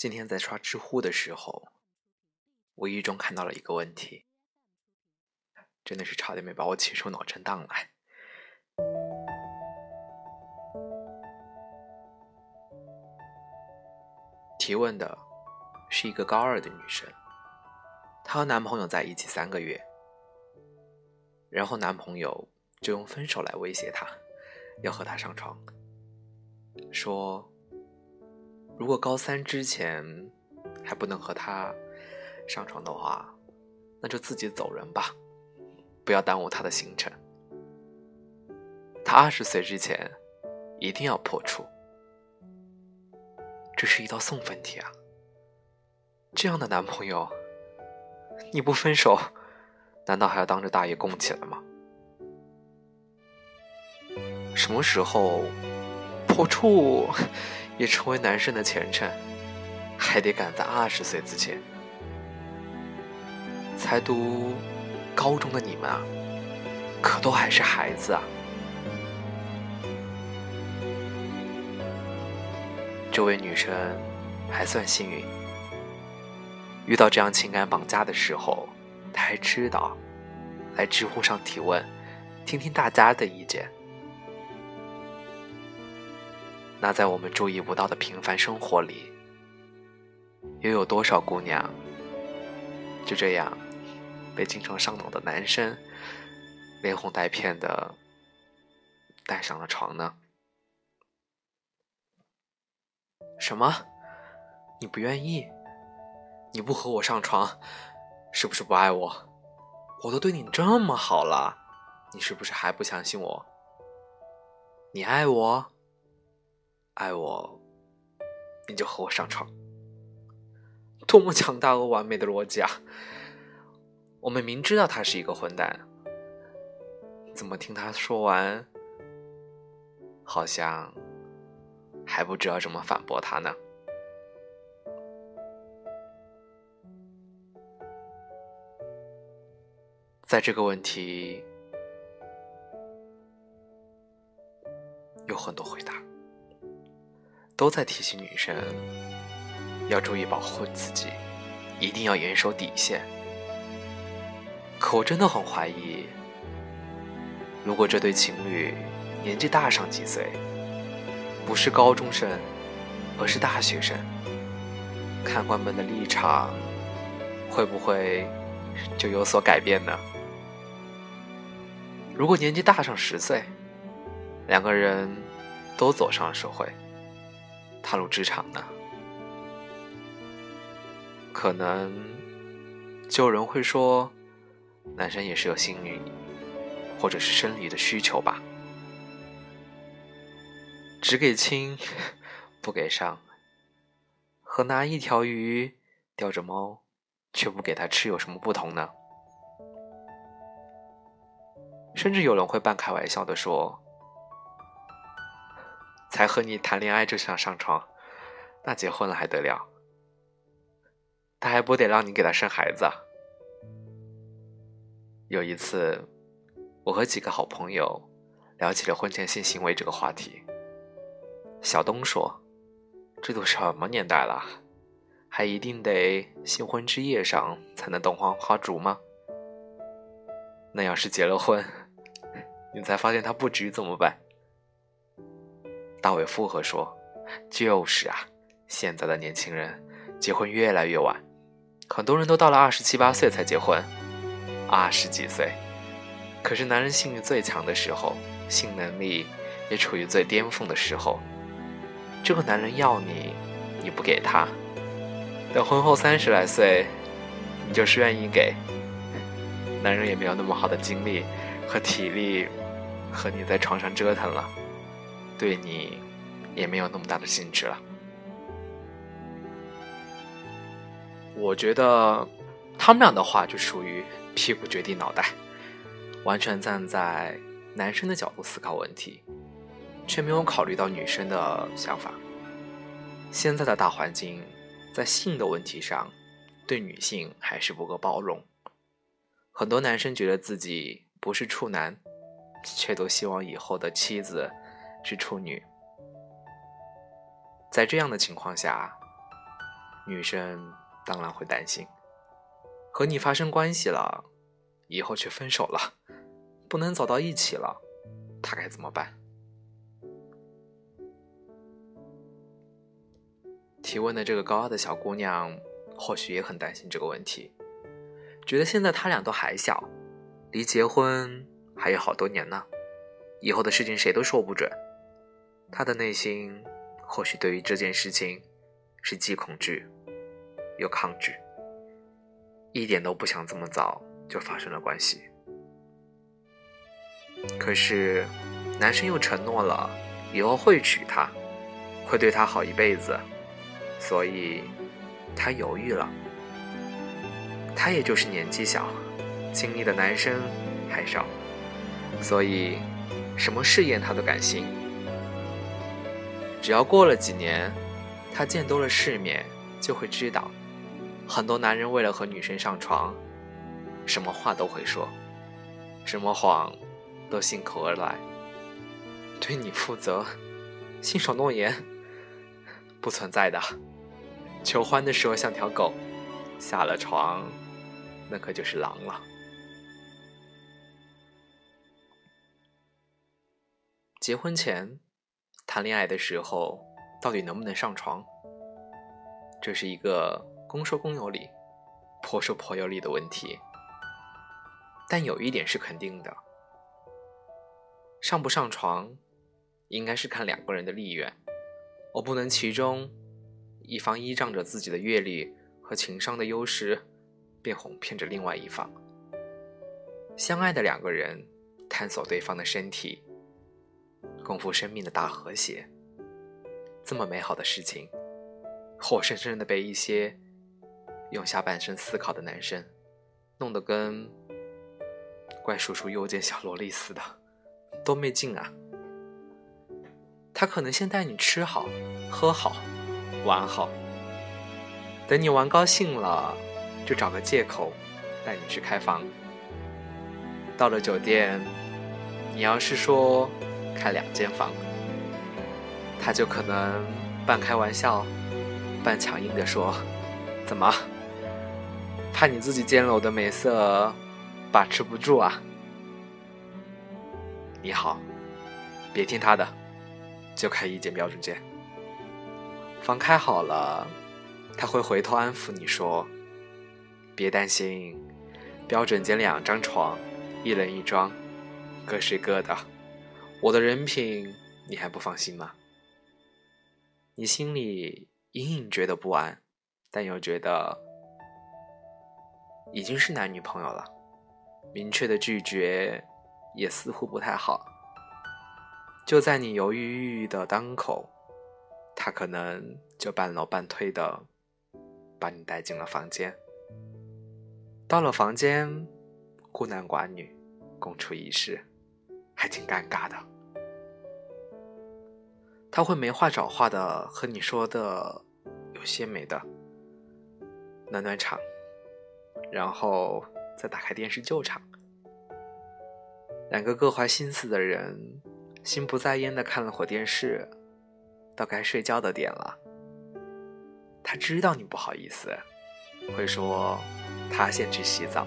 今天在刷知乎的时候，无意中看到了一个问题，真的是差点没把我气出脑震荡来。提问的是一个高二的女生，她和男朋友在一起三个月，然后男朋友就用分手来威胁她，要和她上床，说。如果高三之前还不能和他上床的话，那就自己走人吧，不要耽误他的行程。他二十岁之前一定要破处，这是一道送分题啊！这样的男朋友，你不分手，难道还要当着大爷供起来吗？什么时候破处？也成为男生的前程，还得赶在二十岁之前。才读高中的你们啊，可都还是孩子啊。这位女生还算幸运，遇到这样情感绑架的时候，她还知道来知乎上提问，听听大家的意见。那在我们注意不到的平凡生活里，又有多少姑娘就这样被经常上脑的男生连哄带骗的带上了床呢？什么？你不愿意？你不和我上床，是不是不爱我？我都对你这么好了，你是不是还不相信我？你爱我？爱我，你就和我上床。多么强大而完美的逻辑啊！我们明知道他是一个混蛋，怎么听他说完，好像还不知道怎么反驳他呢？在这个问题，有很多回答。都在提醒女生要注意保护自己，一定要严守底线。可我真的很怀疑，如果这对情侣年纪大上几岁，不是高中生，而是大学生，看官们的立场会不会就有所改变呢？如果年纪大上十岁，两个人都走上了社会。踏入职场呢，可能就有人会说，男生也是有心理或者是生理的需求吧。只给亲不给上，和拿一条鱼钓着猫却不给它吃有什么不同呢？甚至有人会半开玩笑的说。才和你谈恋爱就想上床，那结婚了还得了？他还不得让你给他生孩子？有一次，我和几个好朋友聊起了婚前性行为这个话题。小东说：“这都什么年代了，还一定得新婚之夜上才能洞房花烛吗？那要是结了婚，你才发现他不值怎么办？”大伟附和说：“就是啊，现在的年轻人结婚越来越晚，很多人都到了二十七八岁才结婚。二十几岁，可是男人性欲最强的时候，性能力也处于最巅峰的时候。这个男人要你，你不给他，等婚后三十来岁，你就是愿意给，男人也没有那么好的精力和体力和你在床上折腾了。”对你也没有那么大的兴致了。我觉得他们俩的话就属于屁股决定脑袋，完全站在男生的角度思考问题，却没有考虑到女生的想法。现在的大环境在性的问题上，对女性还是不够包容。很多男生觉得自己不是处男，却都希望以后的妻子。是处女，在这样的情况下，女生当然会担心，和你发生关系了，以后却分手了，不能走到一起了，她该怎么办？提问的这个高傲的小姑娘，或许也很担心这个问题，觉得现在他俩都还小，离结婚还有好多年呢，以后的事情谁都说不准。她的内心或许对于这件事情是既恐惧又抗拒，一点都不想这么早就发生了关系。可是，男生又承诺了以后会娶她，会对她好一辈子。所以，他犹豫了。他也就是年纪小，经历的男生还少，所以什么试验他都敢信。只要过了几年，他见多了世面，就会知道，很多男人为了和女生上床，什么话都会说，什么谎都信口而来。对你负责，信守诺言，不存在的。求欢的时候像条狗，下了床，那可就是狼了。结婚前谈恋爱的时候，到底能不能上床？这是一个公说公有理，婆说婆有理的问题。但有一点是肯定的：上不上床，应该是看两个人的意愿，我不能其中。一方依仗着自己的阅历和情商的优势，便哄骗着另外一方。相爱的两个人，探索对方的身体，共赴生命的大和谐。这么美好的事情，活生生的被一些用下半身思考的男生，弄得跟怪叔叔诱见小萝莉似的，多没劲啊！他可能先带你吃好喝好。玩好，等你玩高兴了，就找个借口带你去开房。到了酒店，你要是说开两间房，他就可能半开玩笑、半强硬的说：“怎么，怕你自己见了我的美色把持不住啊？”你好，别听他的，就开一间标准间。房开好了，他会回头安抚你说：“别担心，标准间两张床，一人一张，各睡各的。我的人品你还不放心吗？”你心里隐隐觉得不安，但又觉得已经是男女朋友了，明确的拒绝也似乎不太好。就在你犹犹豫豫的当口。他可能就半搂半推的把你带进了房间。到了房间，孤男寡女共处一室，还挺尴尬的。他会没话找话的和你说的有些没的，暖暖场，然后再打开电视救场。两个各怀心思的人，心不在焉的看了会电视。到该睡觉的点了，他知道你不好意思，会说他先去洗澡。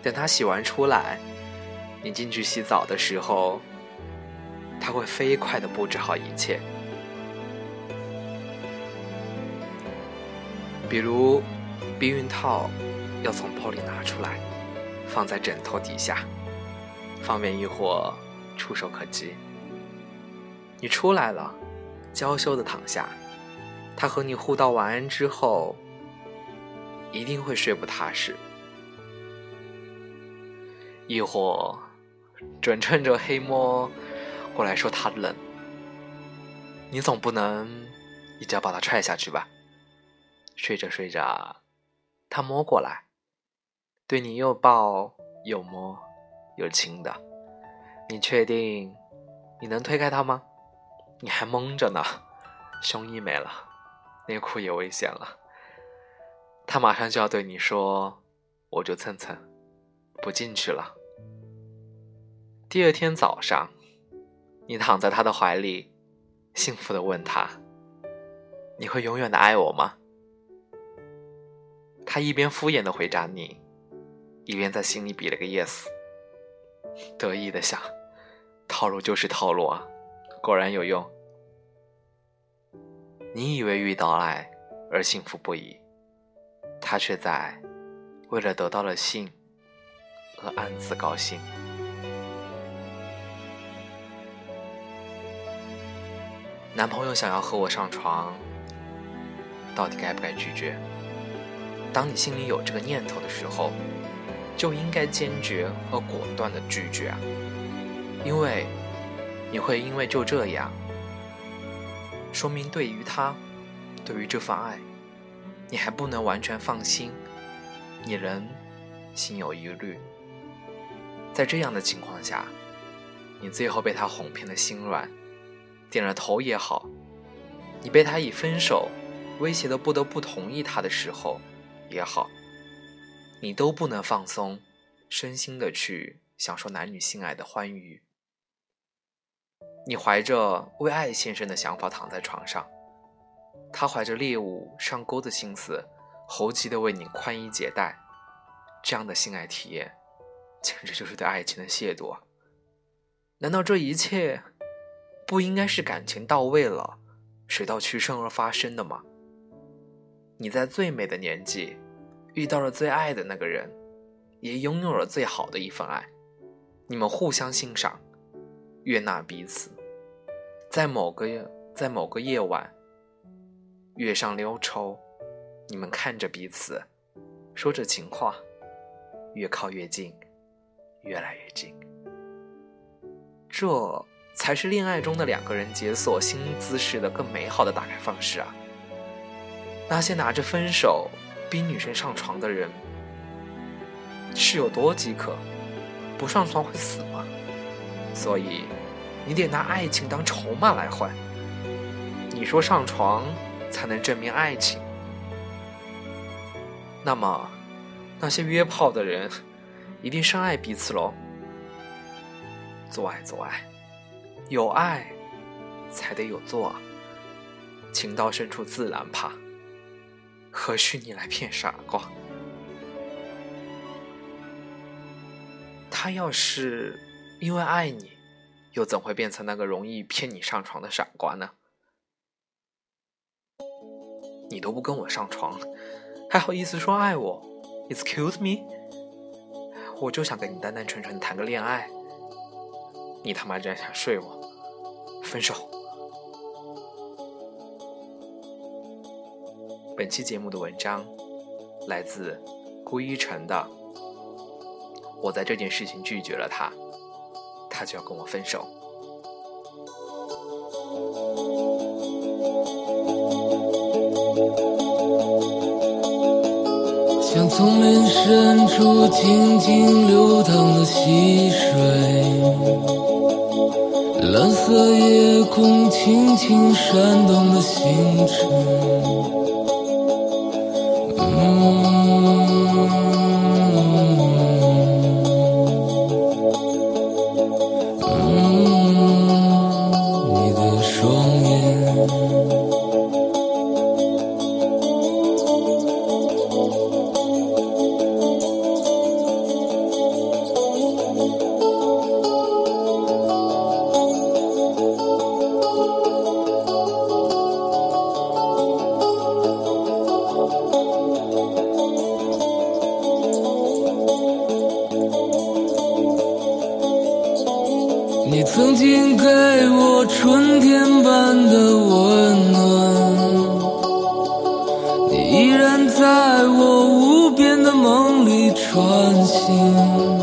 等他洗完出来，你进去洗澡的时候，他会飞快的布置好一切，比如避孕套要从包里拿出来，放在枕头底下，方便一会儿触手可及。你出来了，娇羞的躺下，他和你互道晚安之后，一定会睡不踏实。一会儿，准趁着黑摸过来说他冷，你总不能一脚把他踹下去吧？睡着睡着，他摸过来，对你又抱又摸又亲的，你确定你能推开他吗？你还蒙着呢，胸衣没了，内裤也危险了。他马上就要对你说：“我就蹭蹭，不进去了。”第二天早上，你躺在他的怀里，幸福的问他：“你会永远的爱我吗？他一边敷衍的回答你，一边在心里比了个 yes，得意的想，套路就是套路啊，果然有用。你以为遇到爱而幸福不已，他却在为了得到了性而暗自高兴。男朋友想要和我上床，到底该不该拒绝？当你心里有这个念头的时候，就应该坚决和果断的拒绝！因为你会因为就这样，说明对于他，对于这份爱，你还不能完全放心，你仍心有疑虑。在这样的情况下，你最后被他哄骗的心软。点了头也好，你被他以分手威胁的不得不同意他的时候也好，你都不能放松身心的去享受男女性爱的欢愉。你怀着为爱献身的想法躺在床上，他怀着猎物上钩的心思，猴急的为你宽衣解带，这样的性爱体验，简直就是对爱情的亵渎。难道这一切？不应该是感情到位了，水到渠成而发生的吗？你在最美的年纪遇到了最爱的那个人，也拥有了最好的一份爱，你们互相欣赏，悦纳彼此，在某个在某个夜晚，月上溜抽，你们看着彼此，说着情话，越靠越近，越来越近，这。才是恋爱中的两个人解锁新姿势的更美好的打开方式啊！那些拿着分手逼女生上床的人是有多饥渴？不上床会死吗？所以你得拿爱情当筹码来换。你说上床才能证明爱情，那么那些约炮的人一定深爱彼此喽？做爱，做爱。有爱，才得有做。情到深处自然怕，何须你来骗傻瓜？他要是因为爱你，又怎会变成那个容易骗你上床的傻瓜呢？你都不跟我上床，还好意思说爱我？Excuse me，我就想跟你单单纯纯谈个恋爱。你他妈居然想睡我！分手。本期节目的文章来自顾一晨的。我在这件事情拒绝了他，他就要跟我分手。像丛林深处静静流淌的溪水。蓝色夜空，轻轻闪动的星辰。你曾经给我春天般的温暖，你依然在我无边的梦里穿行。